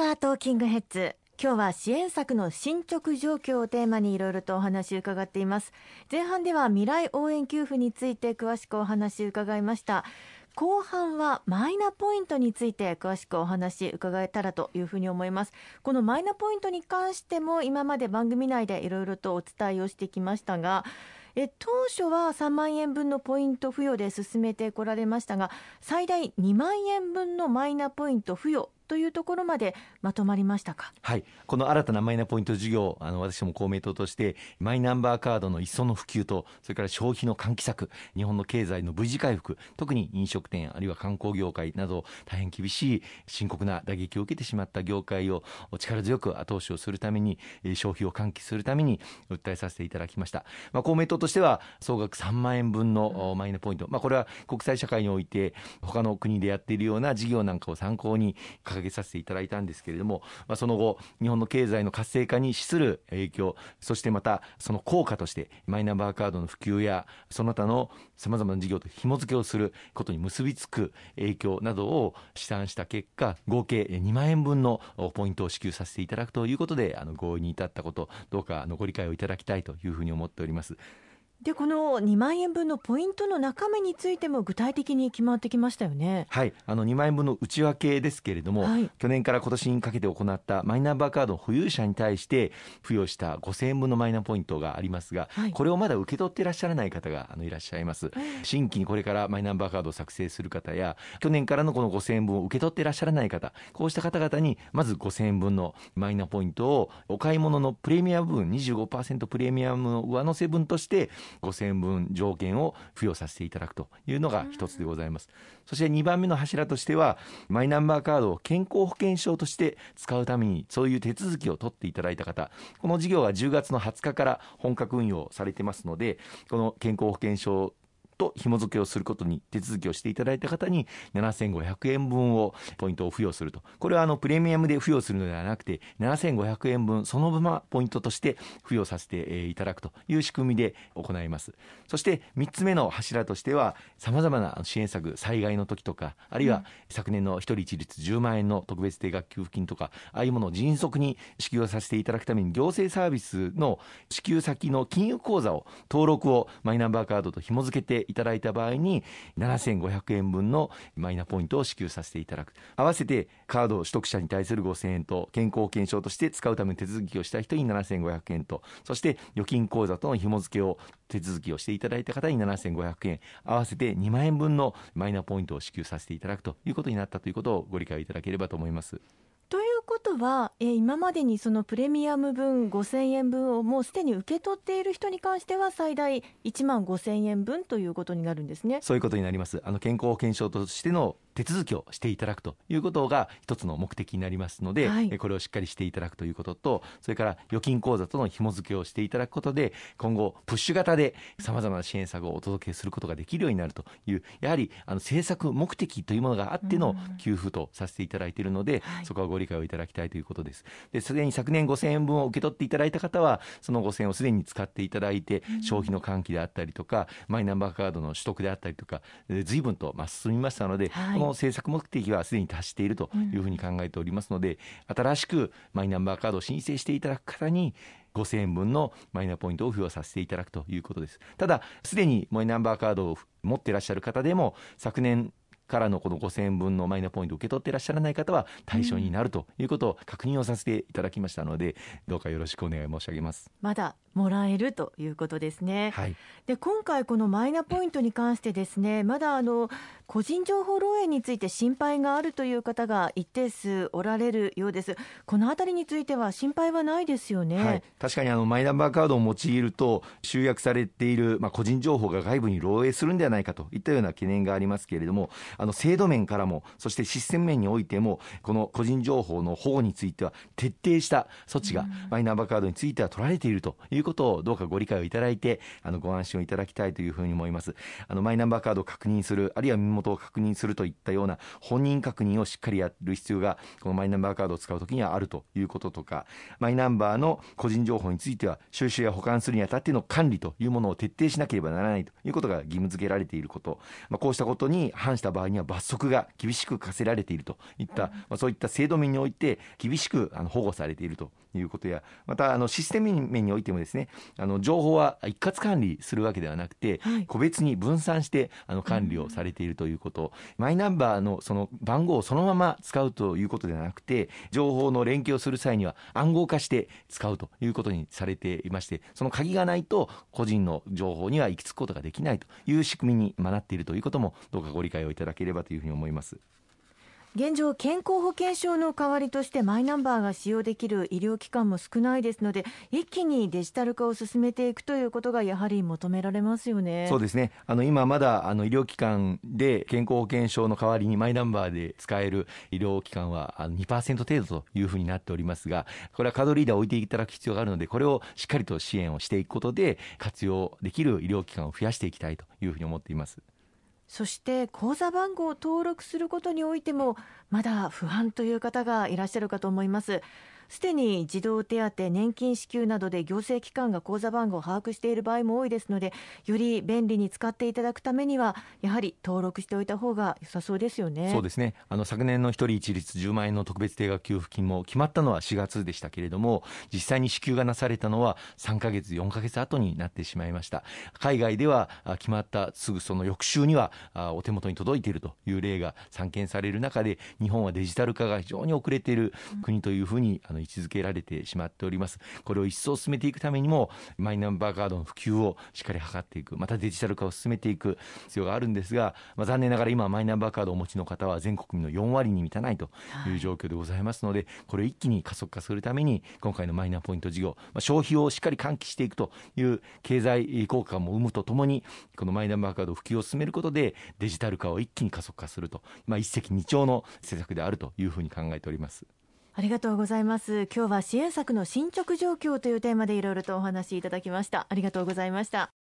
カートーキングヘッズ。今日は支援策の進捗状況をテーマにいろいろとお話を伺っています。前半では未来応援給付について詳しくお話を伺いました。後半はマイナポイントについて詳しくお話伺えたらというふうに思います。このマイナポイントに関しても今まで番組内でいろいろとお伝えをしてきましたがえ当初は3万円分のポイント付与で進めてこられましたが最大2万円分のマイナポイント付与というところまでまとまりましたか？はい、この新たなマイナポイント事業、あの私も公明党としてマイナンバーカードの一層の普及と、それから消費の喚起策、日本の経済の V 字回復、特に飲食店あるいは観光業界など大変厳しい深刻な打撃を受けてしまった業界を力強く後押しをするために、消費を喚起するために訴えさせていただきました。まあ、公明党としては総額3万円分のマイナポイント、まあ、これは国際社会において他の国でやっているような事業なんかを参考に掲げさせていただいたんですけれども、まあ、その後日本の経済の活性化に資する影響そしてまたその効果としてマイナンバーカードの普及やその他のさまざまな事業と紐付けをすることに結びつく影響などを試算した結果合計2万円分のポイントを支給させていただくということであの合意に至ったことどうかご理解をいただきたいというふうに思っております。でこの2万円分のポイントの中身についても具体的に決まってきましたよね。はいあの2万円分の内訳ですけれども、はい、去年から今年にかけて行ったマイナンバーカード保有者に対して付与した5000円分のマイナポイントがありますが、はい、これをまだ受け取っていらっしゃらない方があのいらっしゃいます。新規にこれからマイナンバーカードを作成する方や去年からのこの5000円分を受け取っていらっしゃらない方こうした方々にまず5000円分のマイナポイントをお買い物のプレミアム分25%プレミアムの上乗せ分として5000円分条件を付与させていただくというのが一つでございます。そして2番目の柱としては、マイナンバーカードを健康保険証として使うために、そういう手続きを取っていただいた方、この事業は10月の20日から本格運用されてますので、この健康保険証と紐付けをすることに手続きをしていただいた方に7500円分をポイントを付与すると。これはあのプレミアムで付与するのではなくて7500円分そのままポイントとして付与させていただくという仕組みで行います。そして3つ目の柱としては様々な支援策、災害の時とか、あるいは昨年の一人一律10万円の特別定額給付金とか、ああいうものを迅速に支給をさせていただくために行政サービスの支給先の金融口座を登録をマイナンバーカードと紐付けていただいた場合に7500円分のマイナポイントを支給させていただく合わせてカード取得者に対する5000円と健康保険証として使うための手続きをした人に7500円とそして預金口座との紐付けを手続きをしていただいた方に7500円合わせて2万円分のマイナポイントを支給させていただくということになったということをご理解いただければと思います。ことは、えー、今までにそのプレミアム分5000円分をもうすでに受け取っている人に関しては最大1万5000円分ということになるんですね。そういうことになります。あの健康保険証としての手続きをしていただくということが一つの目的になりますので、はい、これをしっかりしていただくということとそれから預金口座との紐付けをしていただくことで今後プッシュ型でさまざまな支援策をお届けすることができるようになるというやはりあの政策目的というものがあっての給付とさせていただいているので、そこはご理解をいただきたいということです。ですでに昨年5000円分を受け取っていただいた方はその5000円をすでに使っていただいて、消費の喚起であったりとかマイナンバーカードの取得であったりとか随分と進みましたので、はい、この政策目的はすでに達しているというふうに考えておりますので、新しくマイナンバーカードを申請していただく方に5000円分のマイナポイントを付与させていただくということです。ただ、すでにマイナンバーカードを持っていらっしゃる方でも、昨年からのこの5000円分のマイナポイントを受け取っていらっしゃらない方は対象になるということを確認をさせていただきましたので、どうかよろしくお願い申し上げます。まだもらえるということですね。はい、で今回このマイナポイントに関してですね、まだあの個人情報漏洩について心配があるという方が一定数おられるようです。このあたりについては心配はないですよね。はい、確かにあのマイナンバーカードを用いると集約されているまあ個人情報が外部に漏洩するんではないかといったような懸念がありますけれども、あの制度面からもそしてシステム面においてもこの個人情報の保護については徹底した措置がマイナンバーカードについては取られているということをどうかご理解をいただいてあのご安心をいただきたいというふうに思います。あのマイナンバーカードを確認するあるいは身元を確認するといったような本人確認をしっかりやる必要がこのマイナンバーカードを使うときにはあるということとかマイナンバーの個人情報については収集や保管するにあたっての管理というものを徹底しなければならないということが義務付けられていること、まあ、こうしたことに反した場合には罰則が厳しく課せられているといった、まあ、そういった制度面において厳しくあの保護されているということやまたあのシステム面においてもですねあの情報は一括管理するわけではなくて、はい、個別に分散してあの管理をされているということ、うん、マイナンバーのその番号をそのまま使うということではなくて情報の連携をする際には暗号化して使うということにされていましてその鍵がないと個人の情報には行き着くことができないという仕組みになっているということもどうかご理解をいただければというふうに思います。現状健康保険証の代わりとしてマイナンバーが使用できる医療機関も少ないですので一気にデジタル化を進めていくということがやはり求められますよねそうですねあの今まだあの医療機関で健康保険証の代わりにマイナンバーで使える医療機関は2%程度というふうになっておりますがこれはカードリーダーを置いていただく必要があるのでこれをしっかりと支援をしていくことで活用できる医療機関を増やしていきたいというふうに思っています。そして口座番号を登録することにおいてもまだ不安という方がいらっしゃるかと思います。すでに児童手当、年金支給などで行政機関が口座番号を把握している場合も多いですのでより便利に使っていただくためにはやはり登録しておいた方が良さそうですよね。そうですね。あの昨年の一人一律10万円の特別定額給付金も決まったのは4月でしたけれども実際に支給がなされたのは3か月4か月後になってしまいました。海外では決まったすぐその翌週にはお手元に届いているという例が散見される中で日本はデジタル化が非常に遅れている国というふうにあの位置づけられてしまっております。これを一層進めていくためにもマイナンバーカードの普及をしっかり図っていく。またデジタル化を進めていく必要があるんですが、まあ、残念ながら今マイナンバーカードをお持ちの方は全国民の4割に満たないとい。う状況でございますので、これを一気に加速化するために今回のマイナポイント事業、まあ、消費をしっかり喚起していくという経済効果も生むとともにこのマイナンバーカード普及を進めることでデジタル化を一気に加速化すると、まあ、一石二鳥の施策であるというふうに考えております。ありがとうございます。今日は支援策の進捗状況というテーマでいろいろとお話しいただきました。ありがとうございました。